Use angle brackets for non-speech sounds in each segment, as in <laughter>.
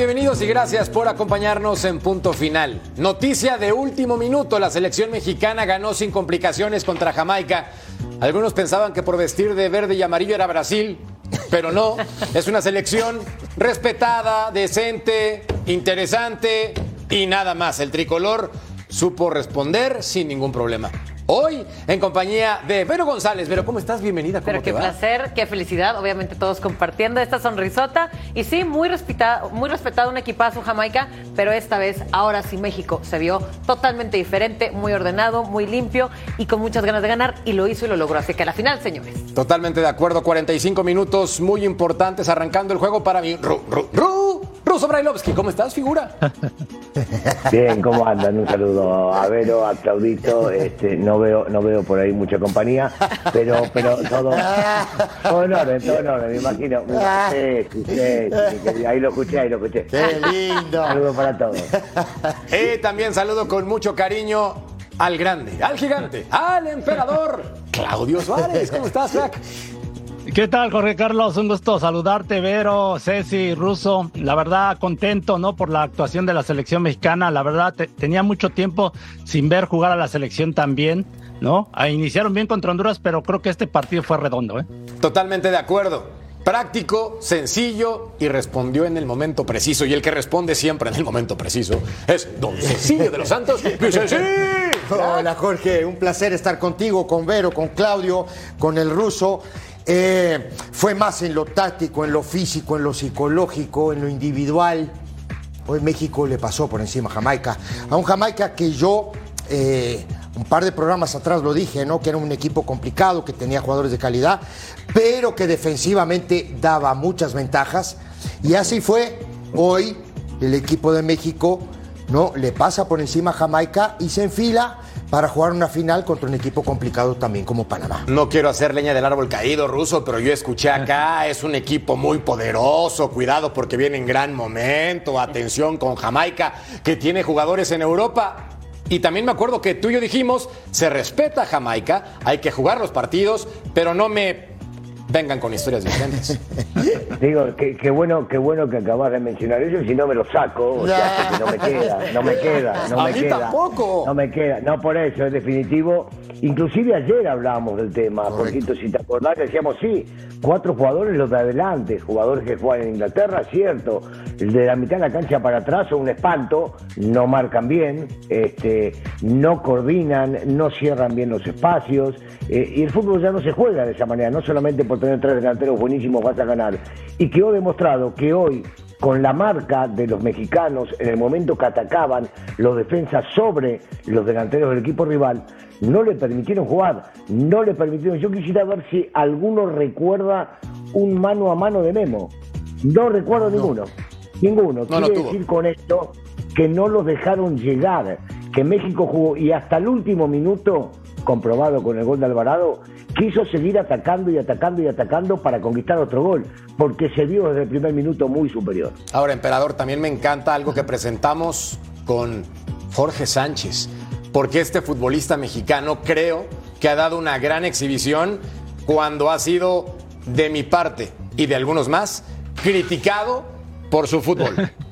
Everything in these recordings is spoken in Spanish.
Bienvenidos y gracias por acompañarnos en Punto Final. Noticia de último minuto, la selección mexicana ganó sin complicaciones contra Jamaica. Algunos pensaban que por vestir de verde y amarillo era Brasil, pero no, es una selección respetada, decente, interesante y nada más. El tricolor supo responder sin ningún problema. Hoy en compañía de Vero González. Vero, ¿cómo estás? Bienvenida. ¿Cómo Pero te qué va? placer, qué felicidad, obviamente todos compartiendo esta sonrisota. Y sí, muy respetado, muy respetado un equipazo Jamaica, pero esta vez, ahora sí México se vio totalmente diferente, muy ordenado, muy limpio y con muchas ganas de ganar y lo hizo y lo logró. Así que a la final, señores. Totalmente de acuerdo, 45 minutos muy importantes arrancando el juego para mí. Ru, Ru, Ru, Ruso Brailovsky, ¿cómo estás, figura? <laughs> Bien, ¿cómo andan? Un saludo a Vero, a Claudito. Este, no veo, no veo por ahí mucha compañía, pero, pero todo, todo en orden, todo en orden, me imagino. Sí, sí, sí, sí, sí, ahí lo escuché, ahí lo escuché. ¡Qué lindo! Saludos para todos. Y también saludo con mucho cariño al grande, al gigante, al emperador, Claudio Suárez. ¿Cómo estás, crack? ¿Qué tal, Jorge Carlos? Un gusto saludarte, Vero, Ceci, Russo. La verdad, contento, ¿no? Por la actuación de la selección mexicana. La verdad, te- tenía mucho tiempo sin ver jugar a la selección tan bien, ¿no? Ah, iniciaron bien contra Honduras, pero creo que este partido fue redondo, ¿eh? Totalmente de acuerdo. Práctico, sencillo y respondió en el momento preciso. Y el que responde siempre en el momento preciso es Don Cecilio de los Santos. <laughs> ¡Mi Ceci! Hola Jorge, un placer estar contigo, con Vero, con Claudio, con el ruso. Eh, fue más en lo táctico, en lo físico, en lo psicológico, en lo individual. Hoy México le pasó por encima a Jamaica. A un Jamaica que yo, eh, un par de programas atrás lo dije, ¿no? Que era un equipo complicado, que tenía jugadores de calidad, pero que defensivamente daba muchas ventajas. Y así fue. Hoy el equipo de México no le pasa por encima a Jamaica y se enfila para jugar una final contra un equipo complicado también como Panamá. No quiero hacer leña del árbol caído, ruso, pero yo escuché acá, <laughs> es un equipo muy poderoso, cuidado porque viene en gran momento, atención con Jamaica, que tiene jugadores en Europa. Y también me acuerdo que tú y yo dijimos, se respeta a Jamaica, hay que jugar los partidos, pero no me vengan con historias diferentes. <laughs> Digo, qué, qué bueno, qué bueno que acabas de mencionar eso, si no me lo saco, o sea, que no me queda, no me queda, no A me mí queda. tampoco. No me queda, no por eso, es definitivo. Inclusive ayer hablábamos del tema, Jorgito, si te acordás, decíamos, sí, cuatro jugadores los de adelante, jugadores que juegan en Inglaterra, cierto, el de la mitad de la cancha para atrás son un espanto, no marcan bien, este, no coordinan, no cierran bien los espacios, eh, y el fútbol ya no se juega de esa manera, no solamente por tener tres delanteros buenísimos vas a ganar, y quedó demostrado que hoy con la marca de los mexicanos en el momento que atacaban los defensas sobre los delanteros del equipo rival, no le permitieron jugar, no le permitieron. Yo quisiera ver si alguno recuerda un mano a mano de Memo. No recuerdo ninguno. Ninguno. No, Quiere decir con esto que no los dejaron llegar, que México jugó y hasta el último minuto, comprobado con el gol de Alvarado, quiso seguir atacando y atacando y atacando para conquistar otro gol, porque se vio desde el primer minuto muy superior. Ahora, emperador, también me encanta algo que presentamos con Jorge Sánchez, porque este futbolista mexicano creo que ha dado una gran exhibición cuando ha sido, de mi parte y de algunos más, criticado por su fútbol. <laughs>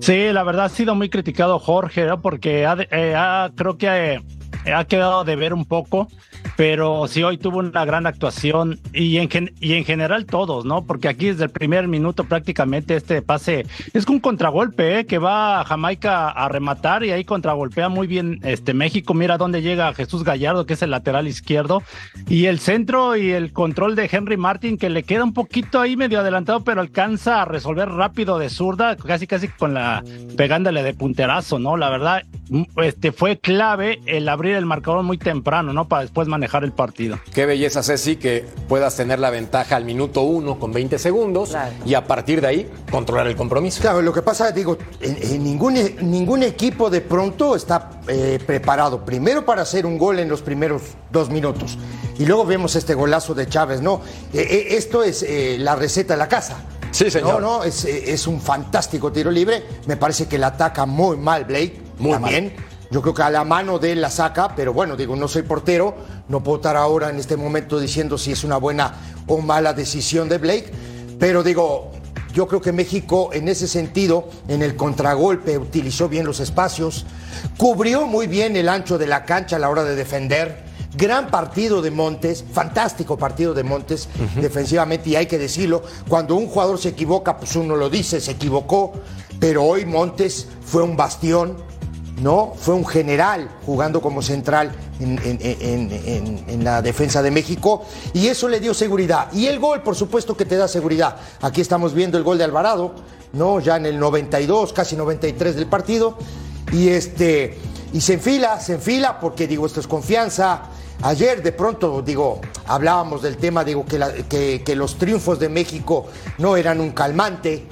Sí, la verdad ha sido muy criticado Jorge, ¿no? porque ha eh, ha- creo que eh, ha quedado de ver un poco. Pero sí hoy tuvo una gran actuación y en, y en general todos, ¿no? Porque aquí desde el primer minuto prácticamente este pase es un contragolpe ¿eh? que va a Jamaica a rematar y ahí contragolpea muy bien este México. Mira dónde llega Jesús Gallardo, que es el lateral izquierdo, y el centro y el control de Henry Martin, que le queda un poquito ahí medio adelantado, pero alcanza a resolver rápido de zurda, casi casi con la pegándole de punterazo, ¿no? La verdad, este fue clave el abrir el marcador muy temprano, ¿no? Para después manejar el partido. Qué belleza, Ceci, que puedas tener la ventaja al minuto uno con 20 segundos y a partir de ahí controlar el compromiso. Claro, lo que pasa, digo, en, ningún, ningún equipo de pronto está eh, preparado primero para hacer un gol en los primeros dos minutos y luego vemos este golazo de Chávez, ¿no? Eh, eh, esto es la receta de la casa. Sí, señor. No, no, es, es, un fantástico tiro libre. Me parece que la ataca muy mal Blake. Muy bien. Yo creo que a la mano de él la saca, pero bueno, digo, no soy portero, no puedo estar ahora en este momento diciendo si es una buena o mala decisión de Blake, pero digo, yo creo que México en ese sentido, en el contragolpe, utilizó bien los espacios, cubrió muy bien el ancho de la cancha a la hora de defender. Gran partido de Montes, fantástico partido de Montes defensivamente, y hay que decirlo, cuando un jugador se equivoca, pues uno lo dice, se equivocó, pero hoy Montes fue un bastión, ¿no? Fue un general jugando como central en, la defensa de México y eso le dio seguridad. Y el gol, por supuesto que te da seguridad. Aquí estamos viendo el gol de Alvarado, ¿no? Ya en el 92, casi 93 del partido. Y este y se enfila, se enfila porque digo, esto es confianza. Ayer de pronto, digo, hablábamos del tema, digo, que, que los triunfos de México no eran un calmante,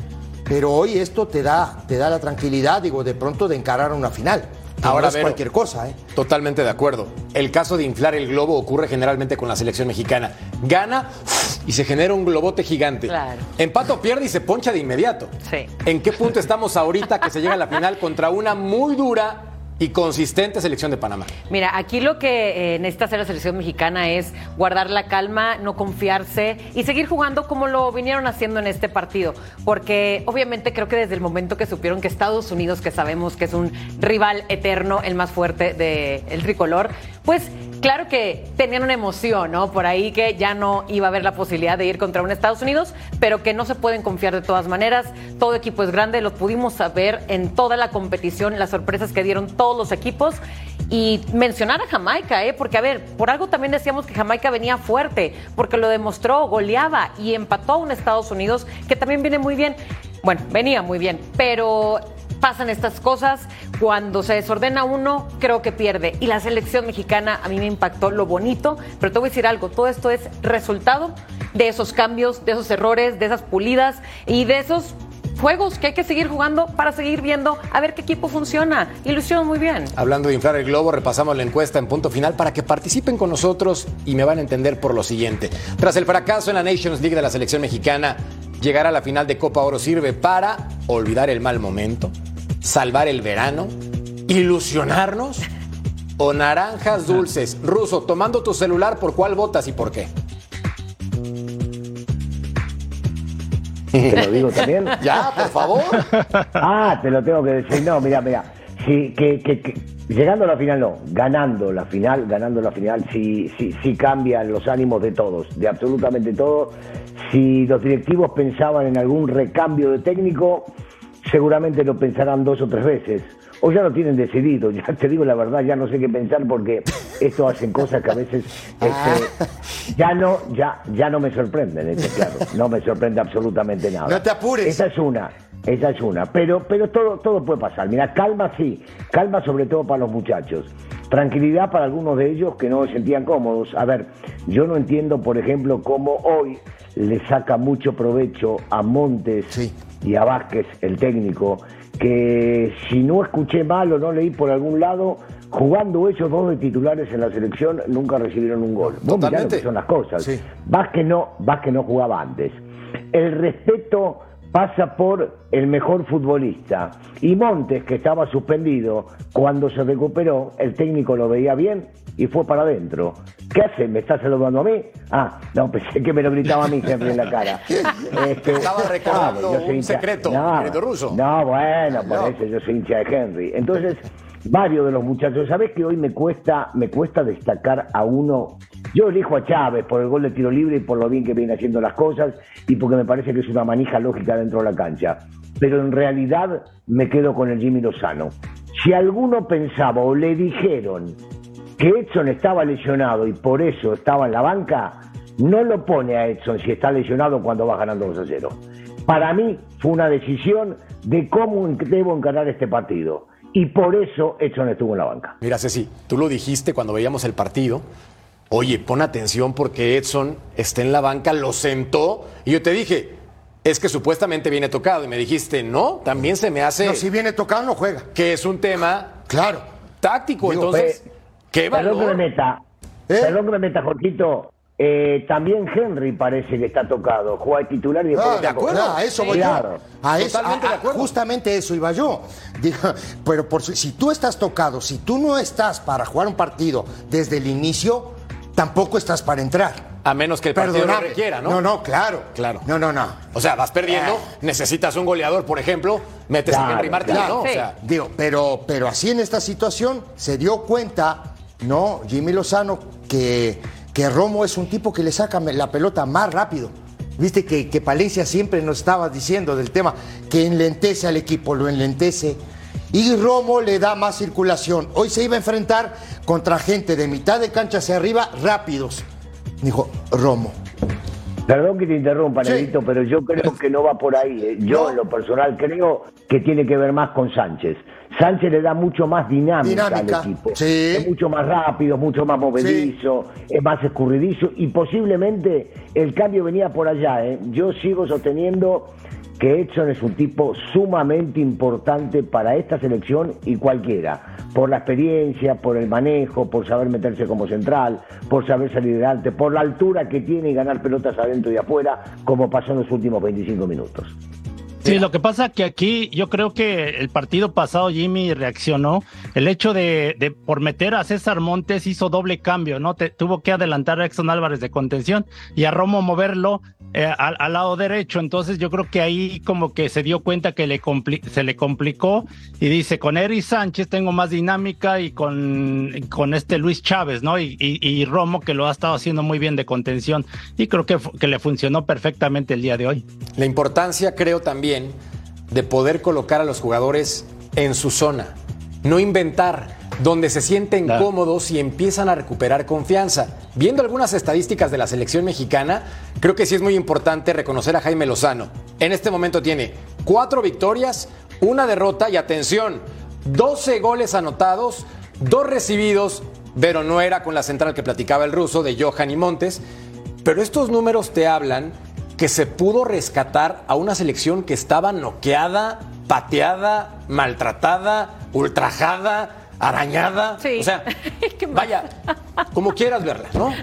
pero hoy esto te da, te da la tranquilidad, digo, de pronto de encarar una final. Ahora no es cualquier cosa, ¿eh? Totalmente de acuerdo. El caso de inflar el globo ocurre generalmente con la selección mexicana. Gana y se genera un globote gigante. Claro. Empato pierde y se poncha de inmediato. Sí. ¿En qué punto estamos ahorita que se llega a la final contra una muy dura y consistente selección de Panamá. Mira, aquí lo que eh, necesita hacer la selección mexicana es guardar la calma, no confiarse y seguir jugando como lo vinieron haciendo en este partido. Porque obviamente creo que desde el momento que supieron que Estados Unidos, que sabemos que es un rival eterno, el más fuerte del tricolor, pues claro que tenían una emoción, ¿no? Por ahí que ya no iba a haber la posibilidad de ir contra un Estados Unidos, pero que no se pueden confiar de todas maneras. Todo equipo es grande, lo pudimos saber en toda la competición, las sorpresas que dieron todos los equipos. Y mencionar a Jamaica, ¿eh? porque a ver, por algo también decíamos que Jamaica venía fuerte, porque lo demostró, goleaba y empató a un Estados Unidos que también viene muy bien. Bueno, venía muy bien, pero pasan estas cosas. Cuando se desordena uno, creo que pierde. Y la selección mexicana a mí me impactó lo bonito, pero te voy a decir algo, todo esto es resultado de esos cambios, de esos errores, de esas pulidas y de esos juegos que hay que seguir jugando para seguir viendo a ver qué equipo funciona. Hicieron muy bien. Hablando de inflar el globo, repasamos la encuesta en punto final para que participen con nosotros y me van a entender por lo siguiente. Tras el fracaso en la Nations League de la selección mexicana, llegar a la final de Copa Oro sirve para olvidar el mal momento, salvar el verano, ilusionarnos o naranjas dulces. Ruso, tomando tu celular, ¿por cuál votas y por qué? ¿Te lo digo también? <laughs> ya, por favor. Ah, te lo tengo que decir. No, mira, mira. Sí, que, que, llegando a la final no, ganando la final, ganando la final, sí, sí, sí cambian los ánimos de todos, de absolutamente todos. Si los directivos pensaban en algún recambio de técnico, seguramente lo pensarán dos o tres veces. O ya lo tienen decidido, ya te digo la verdad, ya no sé qué pensar porque esto hacen cosas que a veces este, ya no, ya, ya no me sorprenden, este, claro, no me sorprende absolutamente nada. No te apures. Esa es una, esa es una, pero, pero todo, todo puede pasar. Mira, calma sí, calma sobre todo para los muchachos. Tranquilidad para algunos de ellos que no se sentían cómodos. A ver, yo no entiendo, por ejemplo, cómo hoy le saca mucho provecho a Montes y a Vázquez, el técnico, que si no escuché mal o no leí por algún lado, jugando ellos dos de titulares en la selección, nunca recibieron un gol. Vos mirá lo que son las cosas. Vázquez, no, Vázquez no jugaba antes. El respeto pasa por el mejor futbolista. Y Montes, que estaba suspendido, cuando se recuperó, el técnico lo veía bien y fue para adentro. ¿Qué hace? ¿Me está saludando a mí? Ah, no, pensé que me lo gritaba a mí siempre en la cara. <laughs> Este, Estaba recordando un secreto, no, ruso. No, bueno, por eso yo soy hincha de Henry. Entonces, varios de los muchachos, ¿sabes que hoy me cuesta, me cuesta destacar a uno Yo elijo a Chávez por el gol de tiro libre y por lo bien que viene haciendo las cosas y porque me parece que es una manija lógica dentro de la cancha. Pero en realidad me quedo con el Jimmy Lozano. Si alguno pensaba o le dijeron que Edson estaba lesionado y por eso estaba en la banca, no lo pone a Edson si está lesionado cuando va ganando 2 a 0. Para mí fue una decisión de cómo debo encarar este partido. Y por eso Edson estuvo en la banca. Mira, Ceci, tú lo dijiste cuando veíamos el partido. Oye, pon atención porque Edson está en la banca, lo sentó. Y yo te dije, es que supuestamente viene tocado. Y me dijiste, no, también se me hace. No, si viene tocado, no juega. Que es un tema. Claro. Táctico. Entonces, ¿qué valor? Perdón que me meta. ¿Eh? Perdón que me meta, Jorquito. Eh, también Henry parece que está tocado. Juega de titular y después Ah, de acuerdo, a eso voy Claro. yo. A eso, Totalmente a- de a- acuerdo. justamente eso iba yo. Digo, pero por si, tú estás tocado, si tú no estás para jugar un partido desde el inicio, tampoco estás para entrar. A menos que el partido lo requiera, ¿no? No, no, claro. Claro. No, no, no. O sea, vas perdiendo, Ah. necesitas un goleador, por ejemplo, metes a Claro, Henry Martín, Claro, ¿no? O Sí. sea, Digo, pero, pero así en esta situación se dio cuenta, ¿no? Jimmy Lozano, que, que Romo es un tipo que le saca la pelota más rápido. Viste que, que Palencia siempre nos estaba diciendo del tema que enlentece al equipo, lo enlentece. Y Romo le da más circulación. Hoy se iba a enfrentar contra gente de mitad de cancha hacia arriba rápidos. Dijo Romo. Perdón que te interrumpa, Sí. Negrito, pero yo creo que no va por ahí. eh. Yo, No. en lo personal, creo que tiene que ver más con Sánchez. Sánchez le da mucho más dinámica, Dinámica, al equipo. sí. Es mucho más rápido, mucho más movedizo, es más escurridizo y posiblemente el cambio venía por allá. ¿eh? Yo sigo sosteniendo que Edson es un tipo sumamente importante para esta selección y cualquiera, por la experiencia, por el manejo, por saber meterse como central, por saber salir adelante, por la altura que tiene y ganar pelotas adentro y afuera, como pasó en los últimos 25 minutos. Sí, lo que pasa que aquí yo creo que el partido pasado Jimmy reaccionó. El hecho de, de por meter a César Montes hizo doble cambio, ¿no? Te- tuvo que adelantar a Exxon Álvarez de contención y a Romo moverlo eh, al, al lado derecho. Entonces yo creo que ahí como que se dio cuenta que le se le complicó y dice, con Eri Sánchez tengo más dinámica y con, con este Luis Chávez, ¿no? Y, y- y Romo que lo ha estado haciendo muy bien de contención y creo que le funcionó perfectamente el día de hoy. La importancia, creo también, de poder colocar a los jugadores en su zona, no inventar, donde se sienten cómodos y empiezan a recuperar confianza. Viendo algunas estadísticas de la selección mexicana, creo que sí es muy importante reconocer a Jaime Lozano. En este momento tiene cuatro victorias, una derrota y atención, 12 goles anotados, dos recibidos, pero no era con la central que platicaba el ruso de Johan y Montes. Pero estos números te hablan que se pudo rescatar a una selección que estaba noqueada, pateada, maltratada, ultrajada, arañada. Sí. O sea, <laughs> vaya, como quieras verla, ¿no?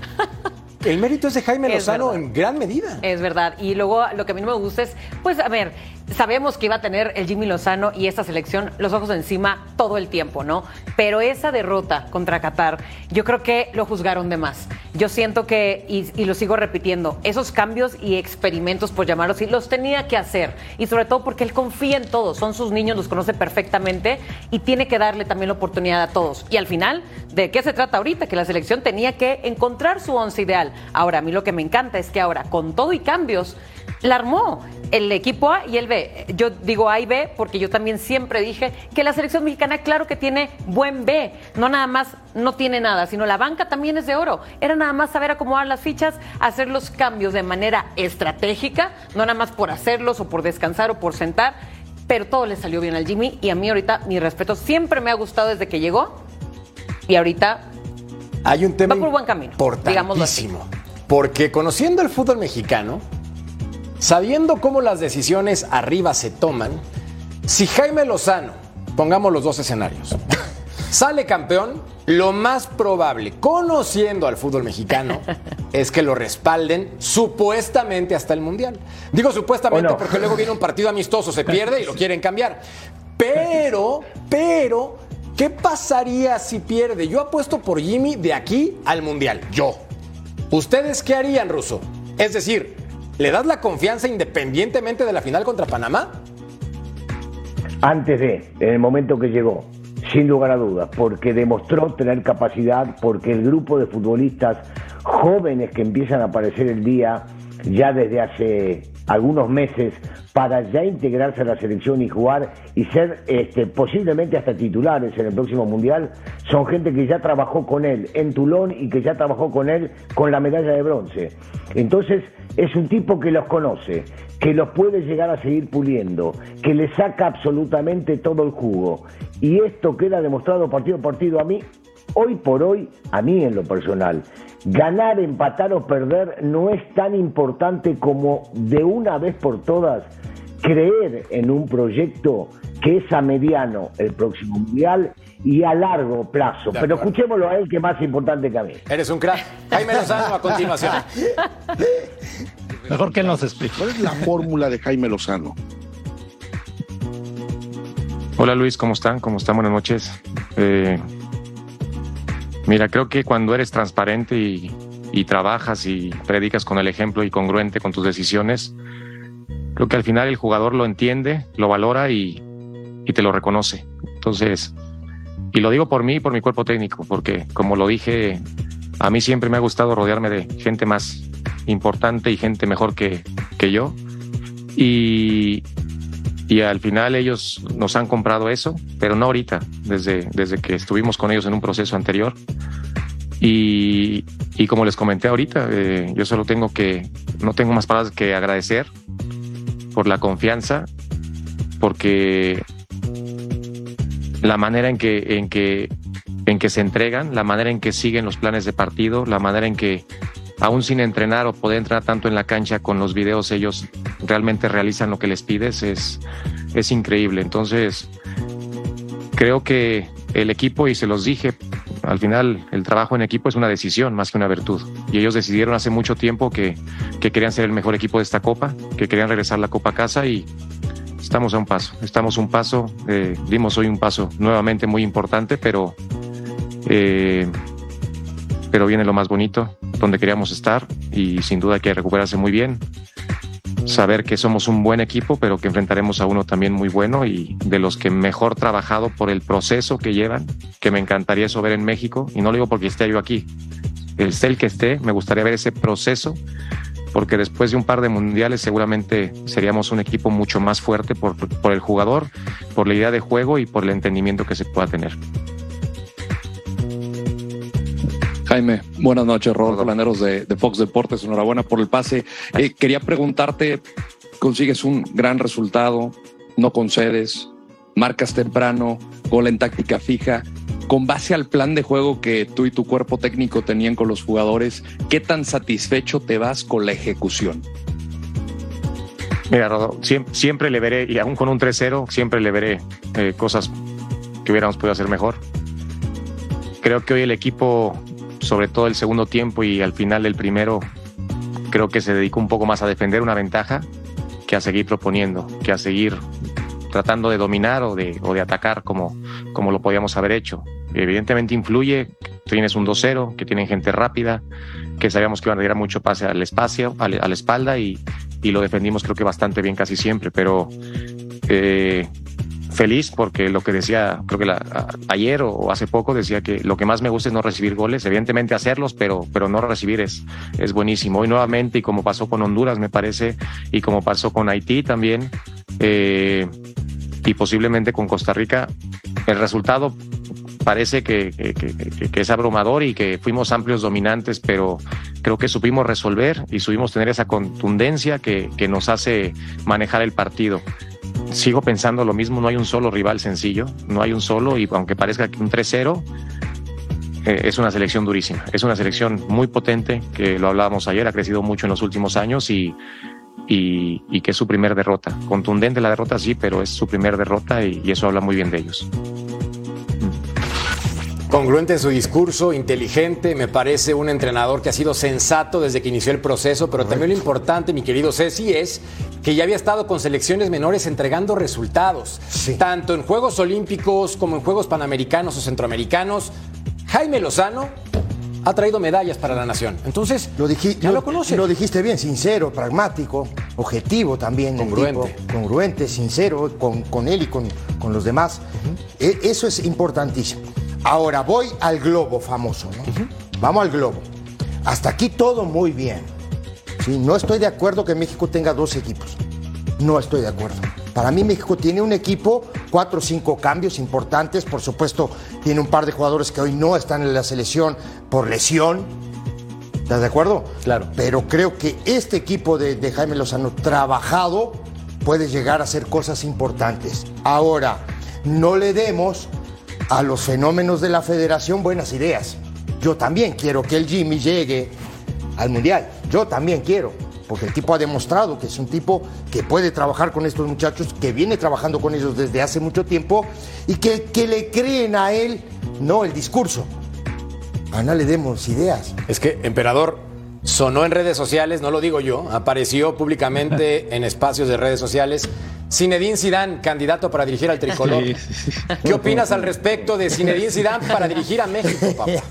El mérito es de Jaime Es Lozano verdad. en gran medida. Es verdad. Y luego lo que a mí no me gusta es, pues a ver, sabemos que iba a tener el Jimmy Lozano y esta selección los ojos encima todo el tiempo, ¿no? Pero esa derrota contra Qatar, yo creo que lo juzgaron de más. Yo siento que, y, y lo sigo repitiendo, esos cambios y experimentos, por llamarlos así, los tenía que hacer. Y sobre todo porque él confía en todos, son sus niños, los conoce perfectamente y tiene que darle también la oportunidad a todos. Y al final, ¿de qué se trata ahorita? Que la selección tenía que encontrar su once ideal. Ahora, a mí lo que me encanta es que ahora, con todo y cambios, la armó el equipo A y el B. Yo digo A y B porque yo también siempre dije que la selección mexicana, claro que tiene buen B. No nada más no tiene nada, sino la banca también es de oro. Era nada más saber acomodar las fichas, hacer los cambios de manera estratégica, no nada más por hacerlos o por descansar o por sentar. Pero todo le salió bien al Jimmy y a mí ahorita mi respeto siempre me ha gustado desde que llegó y ahorita Hay un tema Va por buen camino, digámoslo así. Porque conociendo el fútbol mexicano, sabiendo cómo las decisiones arriba se toman, si Jaime Lozano, pongamos los dos escenarios, <laughs> sale campeón, lo más probable, conociendo al fútbol mexicano, <laughs> es que lo respalden supuestamente hasta el Mundial. Digo supuestamente porque luego viene un partido amistoso, se pierde y lo <laughs> quieren cambiar. Pero, pero, ¿qué pasaría si pierde? Yo apuesto por Jimmy de aquí al Mundial. Yo. ¿Ustedes qué harían, Ruso? Es decir, ¿le das la confianza independientemente de la final contra Panamá? antes de, en el momento que llegó, sin lugar a dudas, porque demostró tener capacidad, porque el grupo de futbolistas jóvenes que empiezan a aparecer el día ya desde hace algunos meses para ya integrarse a la selección y jugar y ser este, posiblemente hasta titulares en el próximo mundial, son gente que ya trabajó con él en Toulon y que ya trabajó con él con la medalla de bronce. Entonces es un tipo que los conoce, que los puede llegar a seguir puliendo, que le saca absolutamente todo el jugo. Y esto queda demostrado partido a partido a mí, hoy por hoy, a mí en lo personal. Ganar, empatar o perder no es tan importante como de una vez por todas creer en un proyecto que es a mediano el próximo mundial y a largo plazo. Pero escuchémoslo a él, que es más importante que a mí. Eres un crack. Jaime Lozano a continuación. Mejor que él nos explique. ¿Cuál es la fórmula de Jaime Lozano? Hola Luis, ¿cómo están? ¿Cómo están? Buenas noches. Eh, mira, creo que cuando eres transparente y, y trabajas y predicas con el ejemplo y congruente con tus decisiones, creo que al final el jugador lo entiende, lo valora y, y te lo reconoce. Entonces, y lo digo por mí y por mi cuerpo técnico, porque como lo dije, a mí siempre me ha gustado rodearme de gente más importante y gente mejor que, que yo. Y, y al final ellos nos han comprado eso, pero no ahorita, desde, desde que estuvimos con ellos en un proceso anterior. Y, y como les comenté ahorita, eh, yo solo tengo que, no tengo más palabras que agradecer por la confianza, porque la manera en que, en que, en que se entregan, la manera en que siguen los planes de partido, la manera en que aún sin entrenar o poder entrar tanto en la cancha con los videos, ellos realmente realizan lo que les pides, es, es increíble. Entonces, creo que el equipo, y se los dije, al final el trabajo en equipo es una decisión más que una virtud. Y ellos decidieron hace mucho tiempo que, que querían ser el mejor equipo de esta copa, que querían regresar la copa a casa y estamos a un paso, estamos un paso, eh, dimos hoy un paso nuevamente muy importante, pero, eh, pero viene lo más bonito, donde queríamos estar y sin duda que recuperarse muy bien, saber que somos un buen equipo, pero que enfrentaremos a uno también muy bueno y de los que mejor trabajado por el proceso que llevan, que me encantaría eso ver en México, y no lo digo porque esté yo aquí, esté el que esté, me gustaría ver ese proceso porque después de un par de mundiales seguramente seríamos un equipo mucho más fuerte por, por el jugador, por la idea de juego y por el entendimiento que se pueda tener. Jaime, buenas noches, Rodolfo Laneros de, de, Fox Deportes, enhorabuena por el pase. Eh, quería preguntarte, consigues un gran resultado, no concedes, marcas temprano, gol en táctica fija. Con base al plan de juego que tú y tu cuerpo técnico tenían con los jugadores, ¿qué tan satisfecho te vas con la ejecución? Mira, Rodo, siempre, siempre, le veré, y aún con un 3-0, siempre le veré eh, cosas que hubiéramos podido hacer mejor. Creo que hoy el equipo sobre todo el segundo tiempo y al final del primero, creo que se dedicó un poco más a defender una ventaja que a seguir proponiendo, que a seguir tratando de dominar o de, o de atacar como, como lo podíamos haber hecho. Evidentemente influye tienes un 2-0, que tienen gente rápida, que sabíamos que iban a llegar mucho pase al espacio, a la espalda y, y lo defendimos creo que bastante bien casi siempre, pero eh, feliz porque lo que decía, creo que la, ayer o hace poco decía que lo que más me gusta es no recibir goles, evidentemente hacerlos, pero, pero no recibir es, es buenísimo. Hoy nuevamente, y como pasó con Honduras, me parece, y como pasó con Haití también, eh, y posiblemente con Costa Rica, el resultado parece que, es abrumador y que fuimos amplios dominantes, pero creo que supimos resolver y supimos tener esa contundencia que nos hace manejar el partido sigo pensando lo mismo, no hay un solo rival sencillo, no hay un solo, y aunque parezca que un 3-0, eh, es una selección durísima, es una selección muy potente, que lo hablábamos ayer, ha crecido mucho en los últimos años y, y, que es su primer derrota. Contundente la derrota, sí, pero es su primer derrota y eso habla muy bien de ellos. Congruente en su discurso, inteligente, me parece un entrenador que ha sido sensato desde que inició el proceso, pero también lo importante, mi querido Ceci, es que ya había estado con selecciones menores entregando resultados, sí. tanto en Juegos Olímpicos como en Juegos Panamericanos o Centroamericanos. Jaime Lozano ha traído medallas para la nación. Entonces, lo, dij ya lo, lo conoce. Lo dijiste bien, sincero, pragmático, objetivo también. Congruente. Tipo, congruente, sincero con, con, él y con, con los demás. Uh -huh. e eso es importantísimo. Ahora voy al globo famoso, ¿no? Uh -huh. Vamos al globo. hasta aquí todo muy bien. Sí, no estoy de acuerdo que México tenga dos equipos. No estoy de acuerdo. Para mí México tiene un equipo, cuatro o cinco cambios importantes. Por supuesto, tiene un par de jugadores que hoy no están en la selección por lesión. ¿Estás de acuerdo? Claro. Pero creo que este equipo de, de Jaime Lozano trabajado puede llegar a hacer cosas importantes. Ahora, no le demos a los fenómenos de la federación buenas ideas. Yo también quiero que el Jimmy llegue al Mundial. Yo también quiero. Porque el tipo ha demostrado que es un tipo que puede trabajar con estos muchachos, que viene trabajando con ellos desde hace mucho tiempo y que, que le creen a él, no el discurso. Ana, le demos ideas. Es que, emperador, sonó en redes sociales, no lo digo yo, apareció públicamente <laughs> en espacios de redes sociales. Zinedine Zidane, candidato para dirigir al tricolor. ¿Qué opinas al <laughs> respecto de Zinedine Zidane para dirigir a México, papá? <laughs>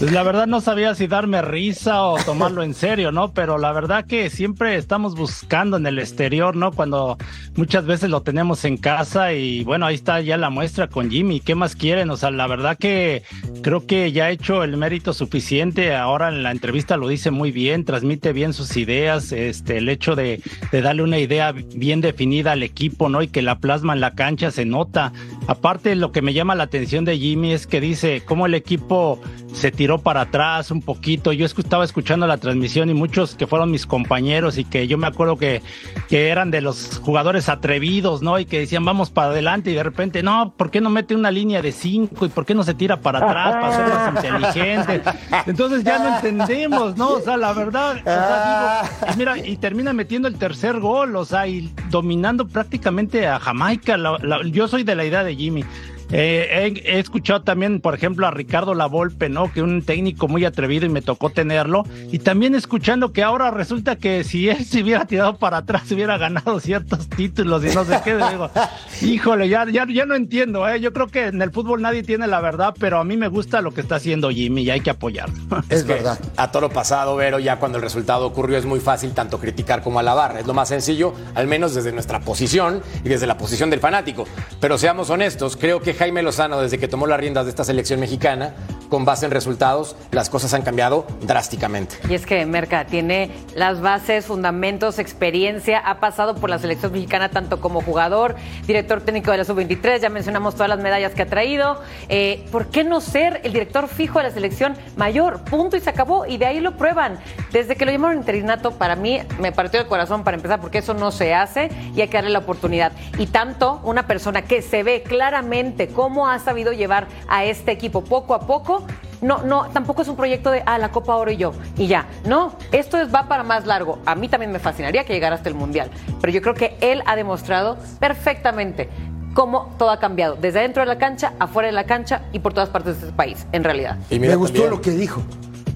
Pues la verdad no sabía si darme risa o tomarlo en serio, ¿no? Pero la verdad que siempre estamos buscando en el exterior, ¿no? Cuando muchas veces lo tenemos en casa y bueno, ahí está ya la muestra con Jimmy. ¿Qué más quieren? O sea, la verdad que creo que ya ha hecho el mérito suficiente. Ahora en la entrevista lo dice muy bien, transmite bien sus ideas, este, el hecho de, de darle una idea bien definida al equipo, ¿no? Y que la plasma en la cancha se nota. Aparte, lo que me llama la atención de Jimmy es que dice cómo el equipo se tiró para atrás un poquito. Yo estaba escuchando la transmisión y muchos que fueron mis compañeros y que yo me acuerdo que, que eran de los jugadores atrevidos, ¿no? Y que decían, vamos para adelante y de repente, no, ¿por qué no mete una línea de cinco y por qué no se tira para atrás para ser más inteligente? Entonces ya no entendemos, ¿no? O sea, la verdad, o sea, digo, y mira, y termina metiendo el tercer gol, o sea, y dominando prácticamente a Jamaica. La, la, yo soy de la idea de Jimmy. Eh, he, he, escuchado también, por ejemplo, a Ricardo Lavolpe, ¿no? Que un técnico muy atrevido y me tocó tenerlo. Y también escuchando que ahora resulta que si él se hubiera tirado para atrás, hubiera ganado ciertos títulos y no sé qué. Digo, <laughs> híjole, ya, ya, ya no entiendo, ¿eh? Yo creo que en el fútbol nadie tiene la verdad, pero a mí me gusta lo que está haciendo Jimmy y hay que apoyarlo. <laughs> Es, es verdad. A todo lo pasado, Vero, ya cuando el resultado ocurrió es muy fácil tanto criticar como alabar. Es lo más sencillo, al menos desde nuestra posición y desde la posición del fanático. Pero seamos honestos, creo que Jaime Lozano, desde que tomó las riendas de esta selección mexicana, con base en resultados, las cosas han cambiado drásticamente. Y es que Merca tiene las bases, fundamentos, experiencia, ha pasado por la selección mexicana tanto como jugador, director técnico de la sub-23, ya mencionamos todas las medallas que ha traído. Eh, ¿Por qué no ser el director fijo de la selección mayor? Punto y se acabó. Y de ahí lo prueban. Desde que lo llamaron interinato, para mí me partió el corazón para empezar, porque eso no se hace y hay que darle la oportunidad. Y tanto una persona que se ve claramente cómo ha sabido llevar a este equipo poco a poco no, no, tampoco es un proyecto de, ah, la Copa Oro y yo, y ya. No, esto es, va para más largo. A mí también me fascinaría que llegara hasta el Mundial, pero yo creo que él ha demostrado perfectamente cómo todo ha cambiado, desde dentro de la cancha, afuera de la cancha y por todas partes de este país, en realidad. Y me gustó también. lo que dijo.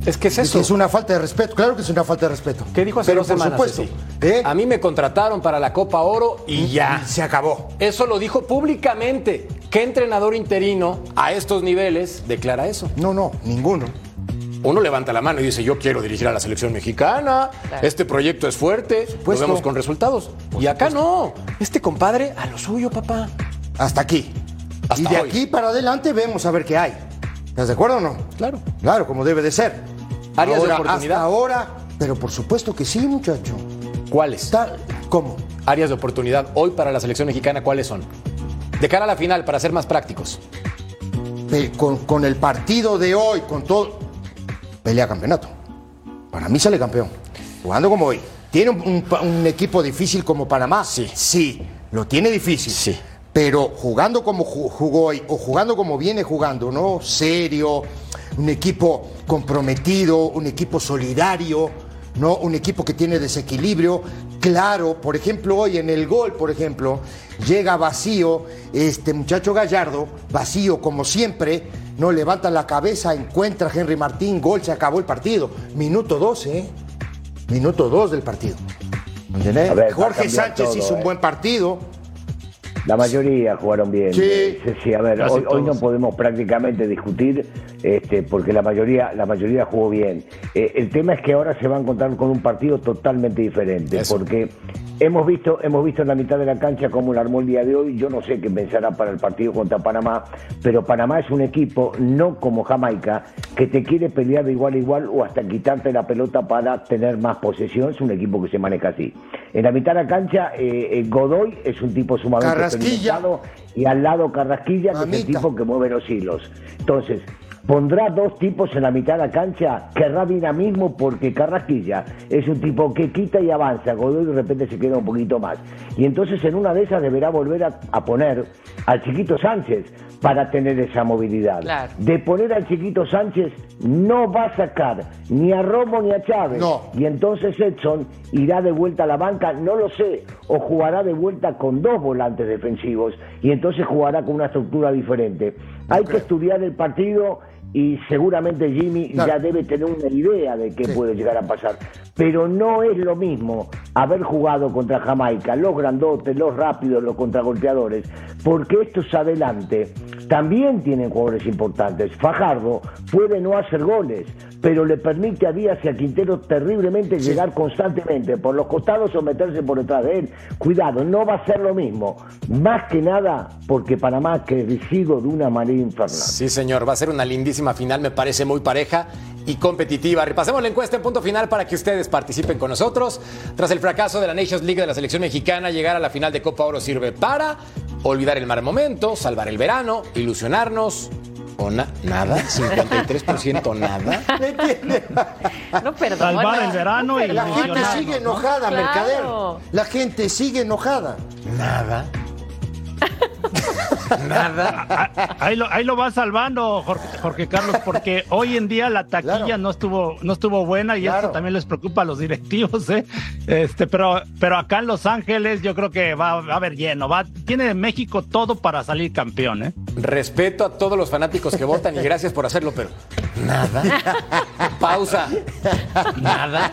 Es que es eso. Es, que es una falta de respeto. Claro que es una falta de respeto. ¿Qué dijo hace Pero dos por semanas, supuesto. ¿eh? A mí me contrataron para la Copa Oro y ya. Se acabó. Eso lo dijo públicamente. ¿Qué entrenador interino a estos niveles declara eso? No, no, ninguno. Uno levanta la mano y dice, yo quiero dirigir a la selección mexicana, claro. este proyecto es fuerte, lo vemos con resultados. Por y acá supuesto. no, este compadre a lo suyo, papá. Hasta aquí. Hasta y de hoy. aquí para adelante vemos a ver qué hay. ¿Estás de acuerdo o no? Claro. Claro, como debe de ser. Áreas ahora, de oportunidad. Hasta ahora, pero por supuesto que sí, muchacho. ¿Cuáles? Está, ¿Cómo? Áreas de oportunidad hoy para la selección mexicana, ¿cuáles son? De cara a la final, para ser más prácticos. Pe con, con, el partido de hoy, con todo, pelea campeonato. Para mí sale campeón. Jugando como hoy. ¿Tiene un, un, un equipo difícil como Panamá? Sí. Sí, lo tiene difícil. Sí. Pero jugando como jugó hoy, o jugando como viene jugando, ¿no? Serio, un equipo comprometido, un equipo solidario, ¿no? Un equipo que tiene desequilibrio. Claro, por ejemplo, hoy en el gol, por ejemplo, llega vacío, este muchacho Gallardo, vacío como siempre, no levanta la cabeza, encuentra a Henry Martín, gol, se acabó el partido. Minuto 12, ¿eh? Minuto 2 del partido. ¿Entendés? Ver, Jorge Sánchez todo, hizo un eh. buen partido. La mayoría jugaron bien. Sí, sí, sí a ver, hoy, hoy, no podemos prácticamente discutir este, porque la mayoría, la mayoría jugó bien. Eh, el tema es que ahora se va a encontrar con un partido totalmente diferente, porque hemos visto, hemos visto en la mitad de la cancha cómo lo armó el día de hoy. Yo no sé qué pensará para el partido contra Panamá, pero Panamá es un equipo, no como Jamaica, que te quiere pelear de igual a igual o hasta quitarte la pelota para tener más posesión. Es un equipo que se maneja así. En la mitad de la cancha, eh, eh, Godoy es un tipo sumamente experimentado y al lado Carrasquilla, que es el tipo que mueve los hilos. Entonces, pondrá dos tipos en la mitad de la cancha, querrá dinamismo porque Carrasquilla es un tipo que quita y avanza, Godoy de repente se queda un poquito más. Y entonces en una de esas deberá volver a, poner al chiquito Sánchez para tener esa movilidad. De poner al chiquito Sánchez no va a sacar ni a Romo ni a Chávez. Y entonces Edson irá de vuelta a la banca, no lo sé, o jugará de vuelta con dos volantes defensivos y entonces jugará con una estructura diferente. Hay que estudiar el partido y seguramente Jimmy ya debe tener una idea de qué puede llegar a pasar. Pero no es lo mismo haber jugado contra Jamaica, los grandotes, los rápidos, los contragolpeadores, porque estos adelante también tienen jugadores importantes. Fajardo puede no hacer goles, pero le permite a Díaz y a Quintero terriblemente llegar constantemente por los costados o meterse por detrás de él. Cuidado, no va a ser lo mismo. Más que nada porque Panamá ha crecido de una manera infernal. Sí, señor, va a ser una lindísima final, me parece muy pareja y competitiva. Repasemos la encuesta en punto final para que ustedes participen con nosotros. Tras el fracaso de la Nations League de la selección mexicana, llegar a la final de Copa Oro sirve para olvidar el mal momento, salvar el verano, ilusionarnos. ¿O nada? ¿53% nada? no, perdón. Salvar el verano y La gente sigue enojada, Mercader. La gente sigue enojada. Nada. Nada. Ahí lo, ahí lo va salvando Jorge, Carlos, porque hoy en día la taquilla no estuvo no estuvo buena y eso también les preocupa a los directivos, ¿eh? Este, pero, pero acá en Los Ángeles yo creo que va, a haber lleno. Va, tiene México todo para salir campeón, ¿eh? Respeto a todos los fanáticos que votan y gracias por hacerlo, pero nada. <laughs> Pausa. Nada.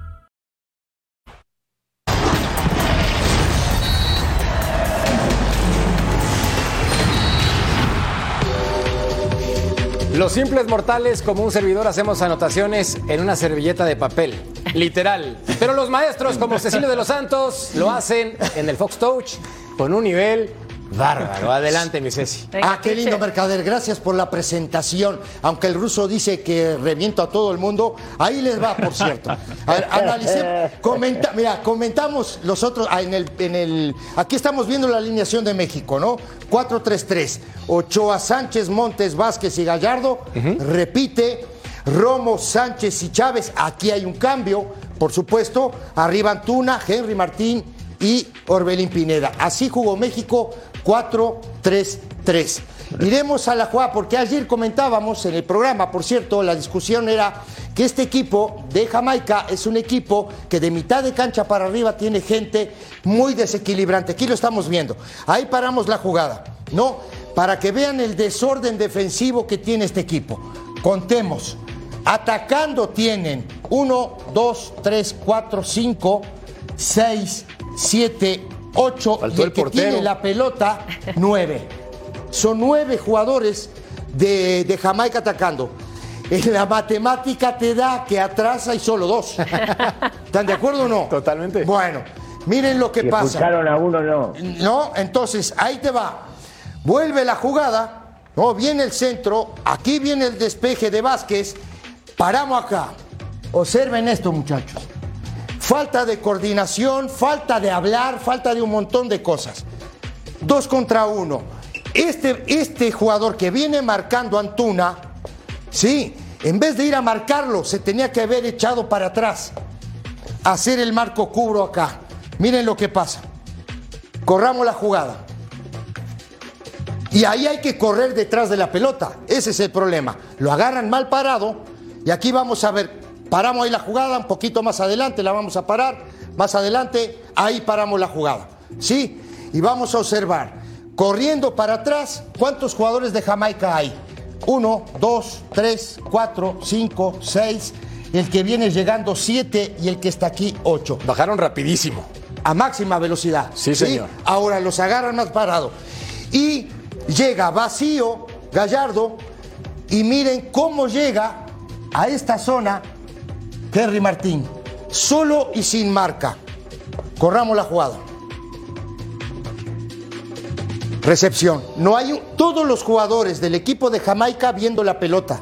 Los simples mortales, como un servidor, hacemos anotaciones en una servilleta de papel. Literal. Pero los maestros, como Cecilio de los Santos, lo hacen en el Fox Touch con un nivel Bárbaro, <laughs> adelante, mi Ceci. Ah, qué lindo, Mercader. Gracias por la presentación. Aunque el ruso dice que reviento a todo el mundo, ahí les va, por cierto. A ver, analicemos. Comenta, mira, comentamos los otros. Ah, en el, en el, aquí estamos viendo la alineación de México, ¿no? 4-3-3. Ochoa, Sánchez, Montes, Vázquez y Gallardo. Repite. Romo, Sánchez y Chávez. Aquí hay un cambio, por supuesto. Arriba Antuna, Henry Martín y Orbelín Pineda. Así jugó México 4-3-3. Iremos a la jugada, porque ayer comentábamos en el programa, por cierto, la discusión era que este equipo de Jamaica es un equipo que de mitad de cancha para arriba tiene gente muy desequilibrante. Aquí lo estamos viendo. Ahí paramos la jugada, ¿no? Para que vean el desorden defensivo que tiene este equipo. Contemos. Atacando tienen 1, 2, 3, 4, 5, 6, 7, 8 y el, que tiene la pelota, 9. Son 9 jugadores de, de, Jamaica atacando. En la matemática te da que atrás hay solo dos. <laughs> ¿Están de acuerdo o no? Totalmente. Bueno, miren lo que pasa. a uno, no. No, entonces ahí te va. Vuelve la jugada. No, viene el centro. Aquí viene el despeje de Vázquez. Paramos acá. Observen esto, muchachos falta de coordinación, falta de hablar, falta de un montón de cosas. Dos contra uno. Este, este jugador que viene marcando Antuna, sí, en vez de ir a marcarlo, se tenía que haber echado para atrás, hacer el marco cubro acá. Miren lo que pasa. Corramos la jugada. Y ahí hay que correr detrás de la pelota. Ese es el problema. Lo agarran mal parado. Y aquí vamos a ver. Paramos ahí la jugada. Un poquito más adelante la vamos a parar. Más adelante, ahí paramos la jugada. ¿Sí? Y vamos a observar. Corriendo para atrás, ¿cuántos jugadores de Jamaica hay? Uno, dos, tres, cuatro, cinco, seis. El que viene llegando siete y el que está aquí ocho. Bajaron rapidísimo. A máxima velocidad. Sí, señor. Ahora los agarran más parado. Y llega vacío Gallardo. Y miren cómo llega a esta zona Henry Martín. Solo y sin marca. Corramos la jugada. Recepción. No hay todos los jugadores del equipo de Jamaica viendo la pelota.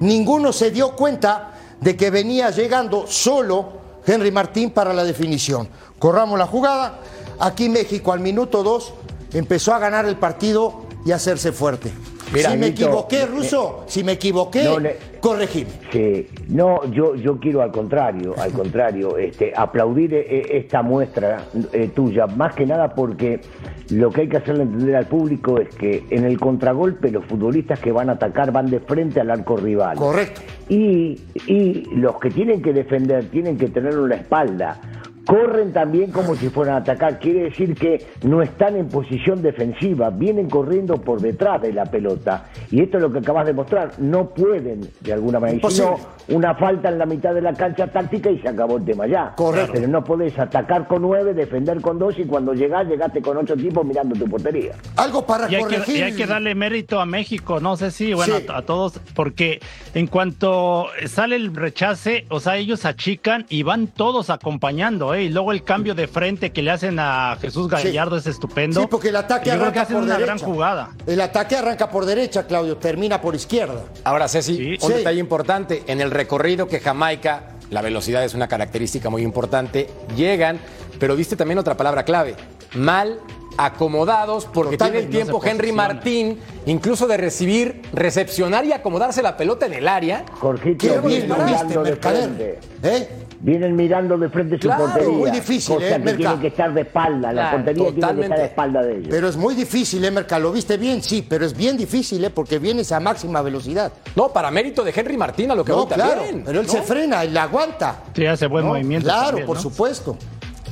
Ninguno se dio cuenta de que venía llegando solo Henry Martín para la definición. Corramos la jugada. Aquí México al minuto 2 empezó a ganar el partido y hacerse fuerte. Mira, si me Nito, equivoqué, eh, Ruso, si me equivoqué, no le- corregime. Sí, no, yo, yo quiero al contrario, al <laughs> contrario, este, aplaudir eh, esta muestra eh, tuya, más que nada porque lo que hay que hacerle entender al público es que en el contragolpe los futbolistas que van a atacar van de frente al arco rival. Correcto. Y, y los que tienen que defender tienen que tenerlo en la espalda. Corren también como si fueran a atacar, quiere decir que no están en posición defensiva, vienen corriendo por detrás de la pelota. Y esto es lo que acabas de mostrar, no pueden de alguna manera. Y si no, una falta en la mitad de la cancha táctica y se acabó el tema ya. Correcto. Pero no podés atacar con nueve, defender con dos y cuando llegás, llegaste con ocho tipos mirando tu portería. Algo para Y hay, que, corregir. y hay que darle mérito a México, no sé si, bueno, Sí. a, a todos, porque en cuanto sale el rechace, o sea, ellos achican y van todos acompañando, ¿eh? Y luego el cambio de frente que le hacen a Jesús Gallardo es estupendo. Sí, porque el ataque Yo creo que arranca hacen por una derecha. gran jugada. El ataque arranca por derecha, Claudio, termina por izquierda. Ahora, Ceci, un Sí. detalle importante. En el recorrido que Jamaica, la velocidad es una característica muy importante, llegan, pero viste también otra palabra clave, mal acomodados porque Totalmente. tiene el tiempo No Henry. Martín incluso de recibir, recepcionar y acomodarse la pelota en el área. Jorgito, Qué bien lo viste, de. ¿Eh? Vienen mirando de frente su Claro, portería. muy difícil, cosa ¿eh, que Merca? tiene que estar de espalda, la portería tiene que estar totalmente. de espalda de ellos. Pero es muy difícil, ¿eh, Merca? ¿Lo viste bien? Sí, pero es bien difícil, ¿eh? Porque vienes a máxima velocidad. No, para mérito de Henry Martín a lo que No, voy claro, también. pero él ¿no? se frena, él la aguanta. Sí, hace buen ¿no? movimiento. Claro, también, por ¿no? supuesto.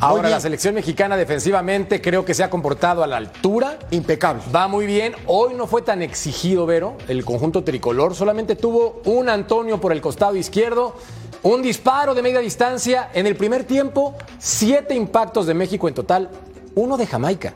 Ahora bien. la selección mexicana defensivamente creo que se ha comportado a la altura. Impecable. Va muy bien. Hoy no fue tan exigido, Vero, el conjunto tricolor. Solamente tuvo un Antonio por el costado izquierdo, un disparo de media distancia. En el primer tiempo, siete impactos de México en total, uno de Jamaica.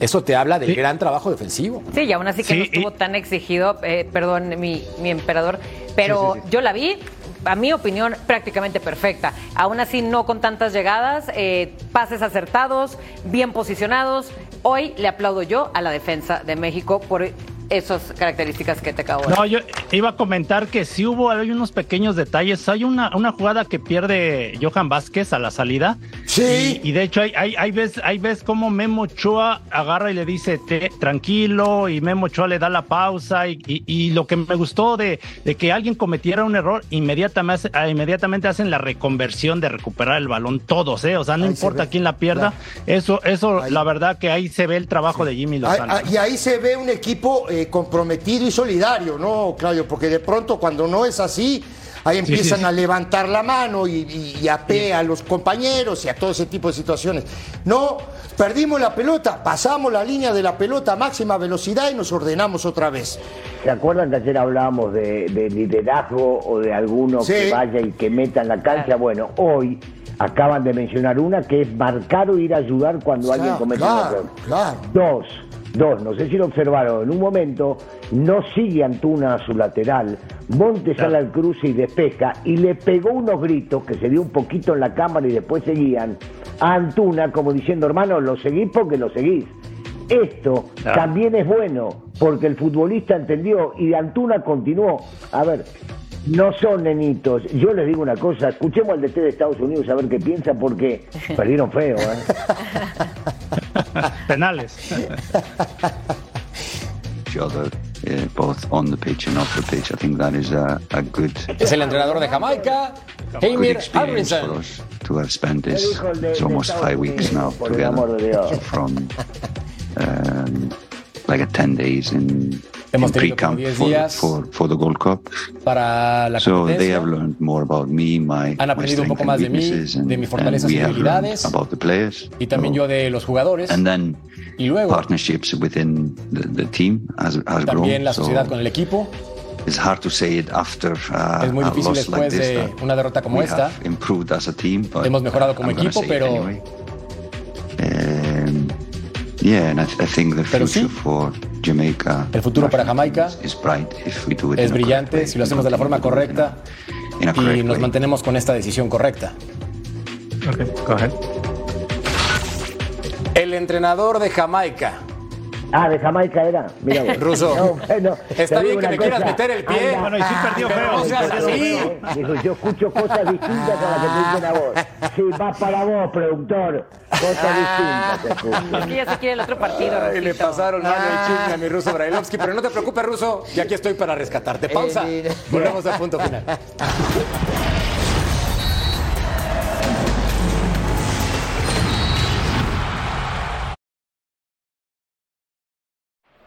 Eso te habla del Sí. gran trabajo defensivo. Sí, y aún así que Sí, no estuvo y- tan exigido, eh, perdón, mi, mi emperador, pero yo la vi, a mi opinión, prácticamente perfecta. Aún así, no con tantas llegadas, eh, pases acertados, bien posicionados. Hoy le aplaudo yo a la defensa de México por esas características que te acabo de No, yo iba a comentar que sí hubo hay unos pequeños detalles. Hay una, una jugada que pierde Johan Vázquez a la salida. Sí. Y, y de hecho, hay, hay, hay ves, hay ves cómo Memo Ochoa agarra y le dice "Te- tranquilo, y Memo Ochoa le da la pausa. Y, y- y lo que me gustó de, de que alguien cometiera un error, inmediatamente, ah, inmediatamente hacen la reconversión de recuperar el balón todos, ¿eh? O sea, no Ahí importa quién la pierda. Eso, eso, Ahí. la verdad que ahí se ve el trabajo de Jimmy Lozano. ah, y ahí se ve un equipo eh, comprometido y solidario, ¿no, Claudio? Porque de pronto cuando no es así, ahí empiezan sí, sí. a levantar la mano y, y, y apea a los compañeros y a todo ese tipo de situaciones. No, perdimos la pelota, pasamos la línea de la pelota a máxima velocidad y nos ordenamos otra vez. ¿Se acuerdan que ayer hablábamos de, de liderazgo o de alguno Sí. que vaya y que meta en la cancha? Bueno, hoy acaban de mencionar una que es marcar o ir a ayudar cuando Claro, alguien comete un claro, error. claro. Dos, dos, no sé si lo observaron, en un momento no sigue Antuna a su lateral, Montes sale al cruce y despeja y le pegó unos gritos que se dio un poquito en la cámara y después seguían a Antuna como diciendo, hermano, lo seguís porque lo seguís. Esto Claro. también es bueno porque el futbolista entendió y Antuna continuó. A ver, no son nenitos. Yo les digo una cosa, escuchemos al DT de Estados Unidos a ver qué piensa porque <laughs> perdieron feo. ¿eh? <laughs> Penales. Feel uh, both on the pitch and off the pitch. I think that is a, a good, Es el entrenador de Jamaica, good Heimir experience for us to have spent this. It's almost five weeks now Por el amor de together from um, like a 10 days in, Hemos in pre-camp 10 for, días. for, for the Gold Cup. So they have learned more about me, my, Han my aprendido un strengths poco and más de mí, and, de mis fortalezas y about the players. Y también yo de los jugadores. And then Y luego partnerships within the, the team has, has también grown. la So sociedad con el equipo. it's hard to say it after uh, Es muy a difícil loss like después this. de una derrota como esta. have improved as a team, but Hemos mejorado como I'm equipo, pero anyway. Um, Pero future sí, for Jamaica el futuro para Jamaica is bright if we do it es brillante si lo hacemos de la forma correcta y correct nos mantenemos con esta decisión correcta. Okay, go ahead. El entrenador de Jamaica. Ah, de Jamaica era. Mira vos. Ruso, No, bueno, está bien que me quieras meter el pie. Anda. Bueno, y sí perdió Pero feo. no seas así. Dijo, yo escucho cosas distintas a las que te dicen a vos. Sí, va para vos, productor. Cosas distintas. te escucho. Es que ya se quiere el otro partido. Ay, le pasaron mal el chisme a mi ruso Brailovsky, pero no te preocupes, ruso, y aquí estoy para rescatarte. Pausa. Eh, Volvemos al punto final. <laughs>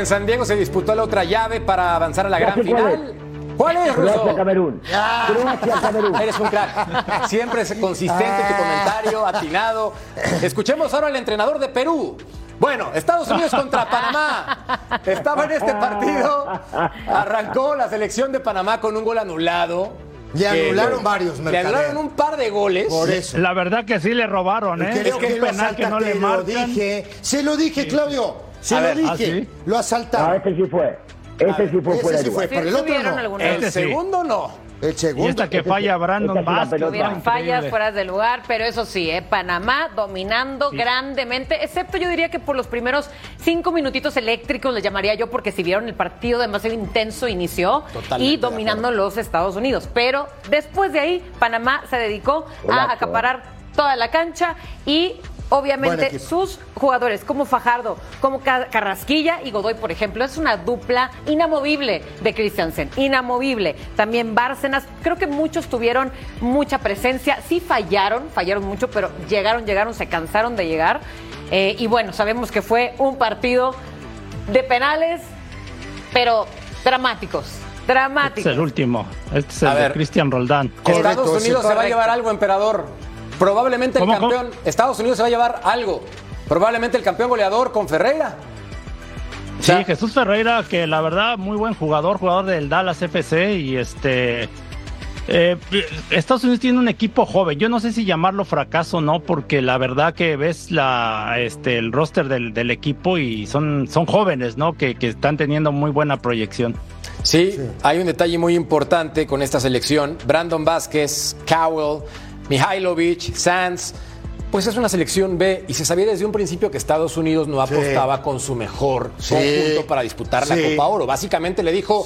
En San Diego se disputó la otra llave para avanzar a la gran final. ¿Cuál es, Croacia, ruso? Camerún. Croacia, Camerún. <laughs> Eres un crack. Siempre es consistente tu comentario, atinado. Escuchemos ahora al entrenador de Perú. Bueno, Estados Unidos contra Panamá. Estaba en este partido. Arrancó la selección de Panamá con un gol anulado. Le anularon varios, Le Mercader. anularon un par de goles. Por eso. La verdad que sí le robaron, ¿eh? Creo es que que es penal que no le marcan. dije. Se lo dije, Claudio. Se A lo ver, dije. ¿ah, sí? Lo No, asaltaron. este sí fue. Este sí fue Ese fuera sí fue, pero el otro no. El Este sí. segundo no. El segundo. Y esta que falla Brandon sí pelota. Tuvieron fallas fuera de lugar, pero eso sí, ¿eh? Panamá dominando grandemente, excepto yo diría que por los primeros cinco minutitos eléctricos, le llamaría yo, porque si vieron el partido demasiado intenso inició Totalmente y dominando los Estados Unidos. Pero después de ahí, Panamá se dedicó a acaparar toda la cancha y obviamente sus jugadores como Fajardo, como Ca- Carrasquilla y Godoy, por ejemplo, es una dupla inamovible de Christiansen, inamovible. También Bárcenas, creo que muchos tuvieron mucha presencia, sí fallaron, fallaron mucho, pero llegaron, llegaron, se cansaron de llegar. Eh, y bueno, sabemos que fue un partido de penales, pero dramáticos, Este dramáticos. es el último. Este es A el de. Cristian Roldán. Correcto, Estados sí, Unidos se va a llevar algo, emperador. Probablemente el campeón. Estados Unidos se va a llevar algo. Probablemente el campeón goleador con Ferreira. O sea, Sí, Jesús Ferreira, que la verdad, muy buen jugador, jugador del Dallas FC y este... eh, Estados Unidos tiene un equipo joven. Yo no sé si llamarlo fracaso o no, porque la verdad que ves la, este, el roster del, del equipo y son, son jóvenes, ¿no? Que, que están teniendo muy buena proyección. Sí, hay un detalle muy importante con esta selección. Brandon Vázquez, Cowell, Mihailovic, Sanz. Pues es una selección B y se sabía desde un principio que Estados Unidos no apostaba con su mejor Sí. conjunto para disputar la. Copa Oro. Básicamente le dijo.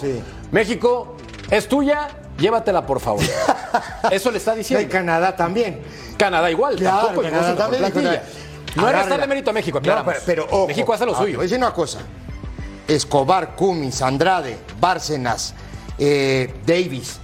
México, es tuya, llévatela por favor. <laughs> Eso le está Y diciendo. Canadá también. Canadá igual, Claro, tampoco Canadá también. No era restarle mérito a México, No, pero, pero ojo, México hace lo ah, suyo. Voy a decir una cosa. Escobar, Cummins, Andrade, Bárcenas, eh, Davis.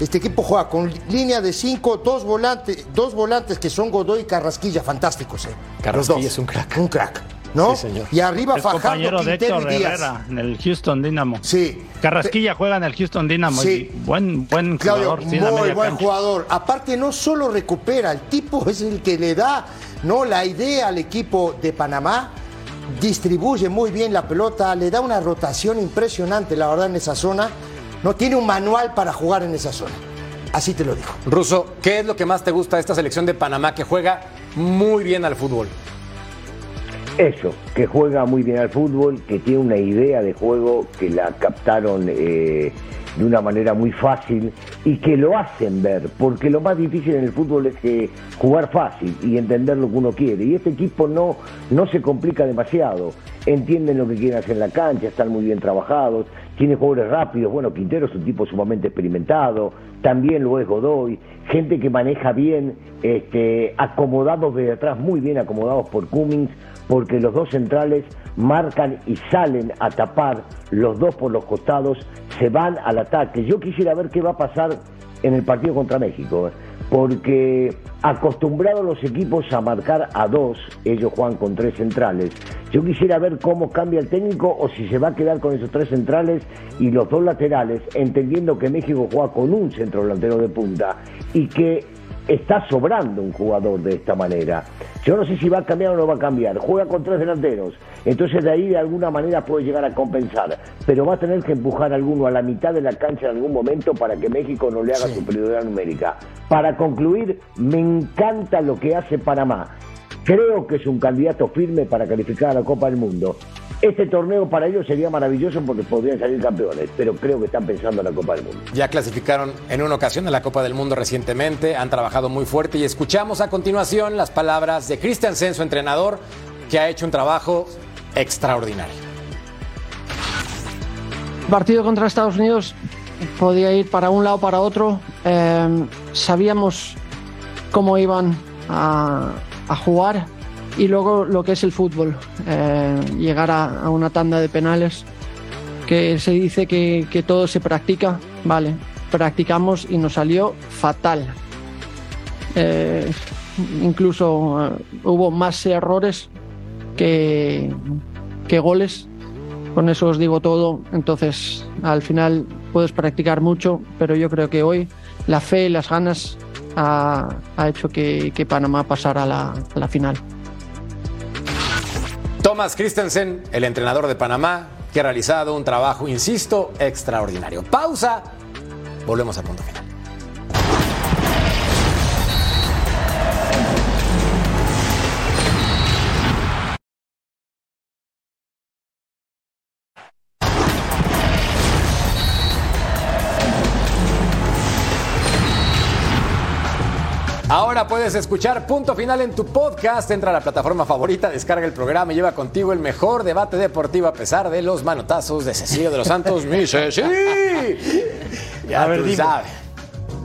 Este equipo juega con línea de cinco, dos volantes, dos volantes que son Godoy y Carrasquilla, fantásticos. Eh. Carrasquilla es un crack. Un crack, ¿no? Sí, señor. Y arriba Es Fajardo, compañero de Héctor Díaz. Herrera en el Houston Dynamo. Sí. Carrasquilla juega en el Houston Dynamo. Sí. y buen, buen Claudio, jugador. muy buen cancha. jugador. Aparte, no solo recupera, el tipo es el que le da ¿no? la idea al equipo de Panamá, distribuye muy bien la pelota, le da una rotación impresionante, la verdad, en esa zona. No tiene un manual para jugar en esa zona. Así te lo digo. Ruso, ¿qué es lo que más te gusta de esta selección de Panamá que juega muy bien al fútbol? Eso, que juega muy bien al fútbol, que tiene una idea de juego que la captaron eh, de una manera muy fácil y que lo hacen ver, porque lo más difícil en el fútbol es que jugar fácil y entender lo que uno quiere. Y este equipo no, no se complica demasiado, entienden lo que quieren hacer en la cancha, están muy bien trabajados, tiene jugadores rápidos, bueno, Quintero es un tipo sumamente experimentado, también lo es Godoy, gente que maneja bien, este, acomodados de atrás, muy bien acomodados por Cummings, porque los dos centrales marcan y salen a tapar, los dos por los costados, se van al ataque. Yo quisiera ver qué va a pasar en el partido contra México, ¿eh? porque acostumbrados los equipos a marcar a dos, ellos juegan con tres centrales. Yo quisiera ver cómo cambia el técnico o si se va a quedar con esos tres centrales y los dos laterales, entendiendo que México juega con un centro delantero de punta y que está sobrando un jugador de esta manera. Yo no sé si va a cambiar o no va a cambiar. Juega con tres delanteros. Entonces de ahí de alguna manera puede llegar a compensar. Pero va a tener que empujar a alguno a la mitad de la cancha en algún momento para que México no le haga superioridad numérica. Para concluir, me encanta lo que hace Panamá. Creo que es un candidato firme para calificar a la Copa del Mundo. Este torneo para ellos sería maravilloso porque podrían salir campeones, pero creo que están pensando en la Copa del Mundo. Ya clasificaron en una ocasión a la Copa del Mundo recientemente, han trabajado muy fuerte y escuchamos a continuación las palabras de Cristian Senso, entrenador, que ha hecho un trabajo extraordinario. El partido contra Estados Unidos podía ir para un lado o para otro. Eh, sabíamos cómo iban a, a jugar y luego lo que es el fútbol, eh, llegar a, una tanda de penales, que se dice que, que, todo se practica, vale, practicamos y nos salió fatal. Eh, incluso eh, hubo más errores que, que goles, con eso os digo todo, entonces al final puedes practicar mucho, pero yo creo que hoy la fe y las ganas ha, hecho que, que, Panamá pasara a la, a la final. Thomas Christensen, el entrenador de Panamá, que ha realizado un trabajo, insisto, extraordinario. Pausa, volvemos a punto final. Ahora puedes escuchar Punto Final en tu podcast. Entra a la plataforma favorita, descarga el programa y lleva contigo el mejor debate deportivo a pesar de los manotazos de Cecilio de los Santos. <laughs> ¡Mi Ceci! Ya A ver, tú dime. sabes.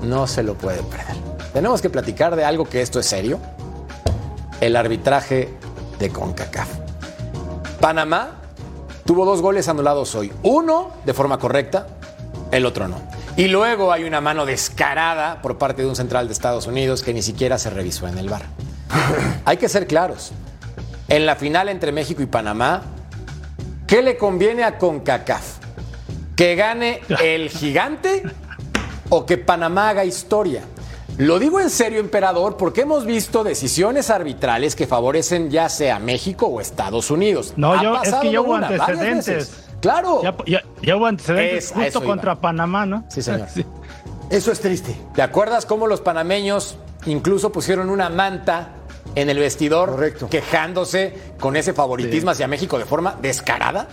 No se lo puede perder. Tenemos que platicar de algo que esto es serio. El arbitraje de CONCACAF. Panamá tuvo dos goles anulados hoy. Uno de forma correcta, el otro no. Y luego hay una mano descarada por parte de un central de Estados Unidos que ni siquiera se revisó en el bar. <laughs> hay que ser claros. En la final entre México y Panamá, ¿qué le conviene a CONCACAF? ¿Que gane el <laughs> gigante o que Panamá haga historia? Lo digo en serio, emperador, porque hemos visto decisiones arbitrales que favorecen ya sea México o Estados Unidos. No, Ha yo, es que ya hubo antecedentes. Claro. Ya, ya- ya hubo antecedentes Es- justo iba. contra Panamá, ¿no? Sí, señor. Eso es triste. ¿Te acuerdas cómo los panameños incluso pusieron una manta en el vestidor quejándose con ese favoritismo hacia México de forma descarada?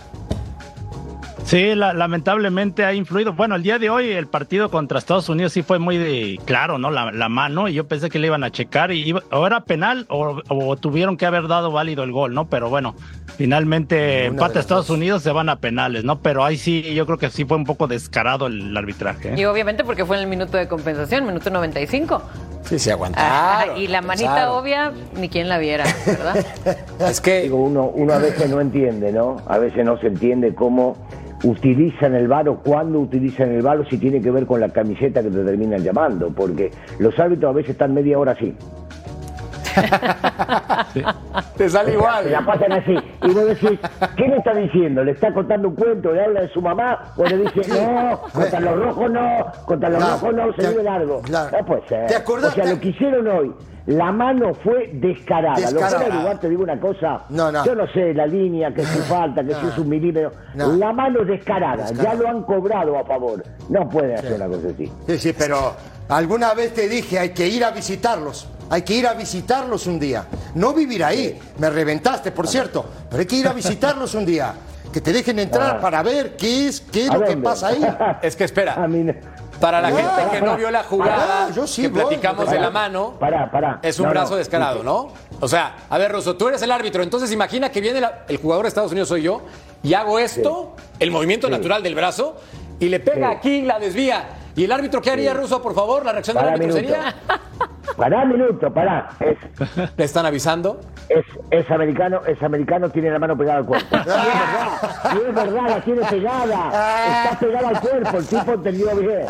Sí, la- lamentablemente ha influido. Bueno, el día de hoy el partido contra Estados Unidos sí fue muy de, claro, ¿no? La, la mano, y yo pensé que le iban a checar y iba- o era penal o, o tuvieron que haber dado válido el gol, ¿no? Pero bueno, finalmente empate a Estados Unidos, se van a penales, ¿no? Pero ahí sí, yo creo que sí fue un poco descarado el arbitraje. ¿eh? Y obviamente porque fue en el minuto de compensación, minuto 95. Sí, sí, Ajá, aguantaron. y la manita obvia, ni quien la viera, ¿verdad? <laughs> Es que Digo, uno, uno a veces no entiende, ¿no? A veces no se entiende cómo utilizan el VAR o cuándo utilizan el VAR o si tiene que ver con la camiseta que te terminan llamando, porque los árbitros a veces están media hora así. <laughs> Te sale igual. La pasan así. Y vos decís, ¿qué le está diciendo? ¿Le está contando un cuento? ¿Le habla de su mamá? O le dice, no, contra los rojos no, contra los Claro, rojos no, se vive largo. claro. No puede ser. ¿Te acordás? O sea, lo que hicieron hoy, la mano fue descarada. Lo Descarada. que era lugar, te digo una cosa, No, no. yo no sé, la línea, que si falta, que si es un milímetro. La mano es descarada, Descarada. ya lo han cobrado a favor. No pueden hacer una cosa así. Sí, sí, pero alguna vez te dije, hay que ir a visitarlos. hay que ir a visitarlos un día. No vivir ahí. Me reventaste, por cierto, pero hay que ir a visitarlos un día. Que te dejen entrar Ah. para ver qué es, qué es ¿A lo que pasa ahí. <laughs> Es que espera. A mí no. Para la gente que no vio la jugada ah, yo sí que voy, platicamos de la mano, es un No, brazo no. descarado, ¿no? O sea, a ver, Russo, tú eres el árbitro, entonces imagina que viene la- el jugador de Estados Unidos, soy yo, y hago esto, el movimiento natural del brazo, y le pega Sí. aquí, la desvía. ¿Y el árbitro qué haría, Russo, por favor? ¿La reacción del árbitro minuto. sería? <laughs> Pará, minuto, pará. Es, <laughs> ¿Le están avisando? es, es americano, es americano, tiene la mano pegada al cuerpo. Y es verdad, y es verdad, la tiene pegada. Está pegada al cuerpo, el tipo entendió bien.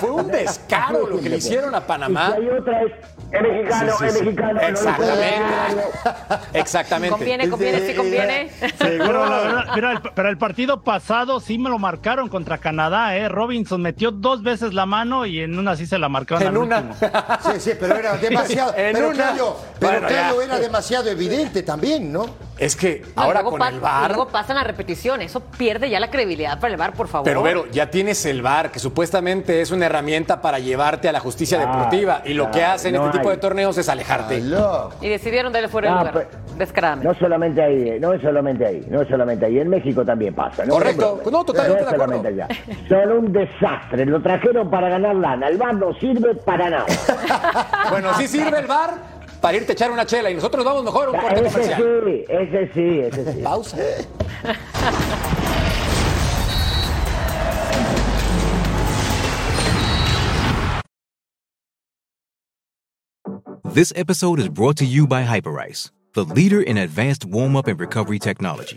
Fue un descaro lo que le hicieron a Panamá. Y si hay otra es, es mexicano, Sí, sí, es mexicano. no <laughs> Exactamente. Conviene, conviene, sí conviene. Pero, la <laughs> verdad, mira, el, pero el partido pasado sí me lo marcaron contra Canadá, ¿eh? Robinson metió dos veces la mano y en una sí se la marcaron En al una. último. Sí, sí, pero era demasiado. <laughs> En pero una. Claudio, pero Bueno, ya. era demasiado evidente también, ¿no? Es que No, ahora luego con pa- el VAR... Luego pasan a repetición. Eso pierde ya la credibilidad para el VAR, por favor. Pero Vero, ya tienes el VAR, que supuestamente es una herramienta para llevarte a la justicia Ah, deportiva. Y lo que claro, hacen no este tipo hay. de torneos es alejarte. Y decidieron darle fuera Ah, el lugar. Descaradamente. No solamente ahí, no es solamente ahí, no es solamente ahí. En México también pasa. ¿no? Correcto. No, totalmente de acuerdo. solamente allá. Son un desastre. Lo trajeron para ganar lana. El bar no sirve para nada. <laughs> Bueno, sí sirve el VAR para irte a echar una chela y nosotros vamos mejor a un corte ese comercial. sí, ese sí, ese sí. Pausa. This episode is brought to you by Hyperice, the leader in advanced warm up and recovery technology.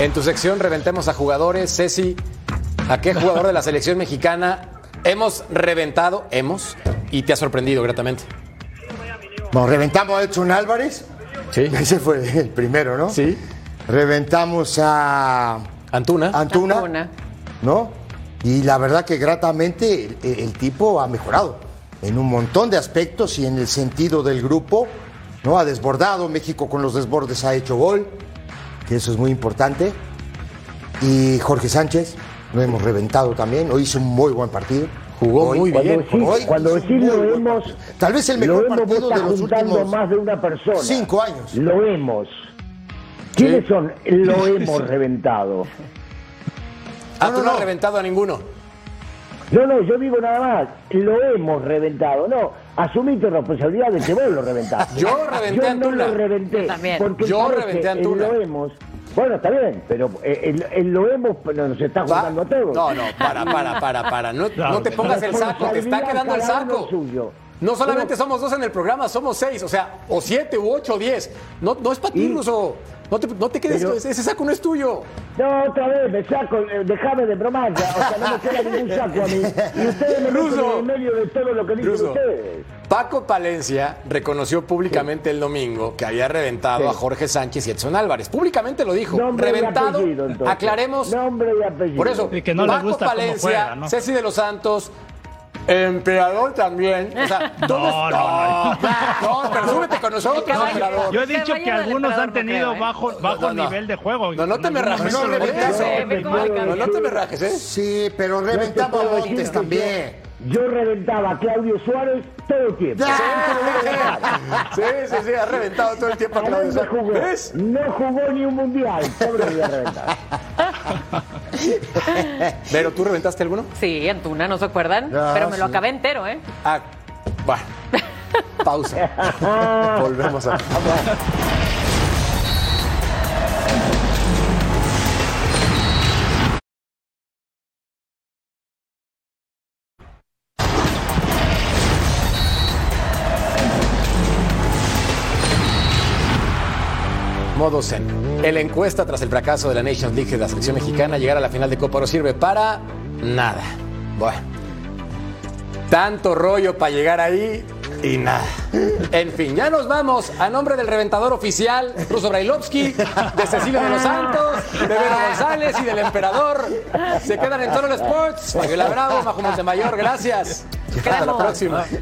En tu sección reventemos a jugadores. Ceci, ¿a qué jugador de la selección mexicana hemos reventado? Hemos. Y te ha sorprendido gratamente. Bueno, reventamos a Edson Álvarez. Sí. Ese fue el primero, ¿no? Sí. Reventamos a Antuna. Antuna, Antuna. ¿no? Y la verdad que gratamente el, el tipo ha mejorado en un montón de aspectos y en el sentido del grupo, ¿no? Ha desbordado, México con los desbordes ha hecho gol, que eso es muy importante. Y Jorge Sánchez, lo hemos reventado también, hoy hizo un muy buen partido. Jugó muy Cuando bien. decís, Hoy cuando decís lo buen hemos. Tal vez el lo mejor hemos partido de los juntando últimos más de una persona. cinco años. Lo hemos. ¿Quiénes son? Lo <laughs> hemos reventado. Ah, No, tú no, no has reventado a ninguno. No, no, yo digo nada más. Lo hemos reventado. No, asumí tu responsabilidad de que vos lo reventaste. <laughs> Yo reventé a Yo no lo reventé. También. Porque Yo reventé Antuna. Lo hemos. Bueno, está bien, pero eh, el, el lo hemos pero nos está juntando a todos. No, no, para, para, para, para. No, no te pongas el saco, te está quedando el saco. suyo. No solamente somos dos en el programa, somos seis, o sea, o siete, u ocho, o diez. No, no es para ti, Y- Ruso. No te, no te quedes, Pero- ese ese saco no es tuyo. No, otra vez, me saco, eh, dejame de bromar, ya, o sea, no me queda ningún saco a mí. Y ustedes me meten Ruso. en medio de todo lo que dicen Ruso. ustedes. Paco Palencia reconoció públicamente el domingo que había reventado Sí. a Jorge Sánchez y Edson Álvarez. Públicamente lo dijo. Nombre y reventado. apellido, aclaremos. Nombre y apellido. Por eso, Y que no le Paco gusta Palencia, juega, ¿no? Ceci de los Santos, Emperador también. O sea, <laughs> todos. No, no, no. No, pero súbete con nosotros, emperador. Yo he dicho que algunos han tenido ¿eh? bajo, bajo No, no. nivel de juego. No, no te me rajes. No, no, te me rajes, ¿eh? Sí, pero reventamos que también. Yo, reventaba a Claudio Suárez todo el tiempo. Sí, sí, sí, ha reventado todo el tiempo a ¿A Claudio dónde Suárez. No jugó ni un mundial. Pobre lo voy a reventar. <laughs> Pero, ¿tú reventaste alguno? Sí, Antuna, ¿no se acuerdan? Ah, Pero me lo acabé entero, ¿eh? Ah, bueno. Pausa. <laughs> Volvemos a. Modo Zen. En la encuesta tras el fracaso de la Nations League de la selección mexicana, llegar a la final de Copa no sirve para nada. Bueno. Tanto rollo para llegar ahí. y nada. En fin, ya nos vamos. A nombre del reventador oficial, Ruso Brailovsky, de Cecilia de los Santos, de Vero González y del emperador. Se quedan en Total Sports. Fabiola Bravo, Majo Montemayor, gracias. Hasta la próxima. <laughs>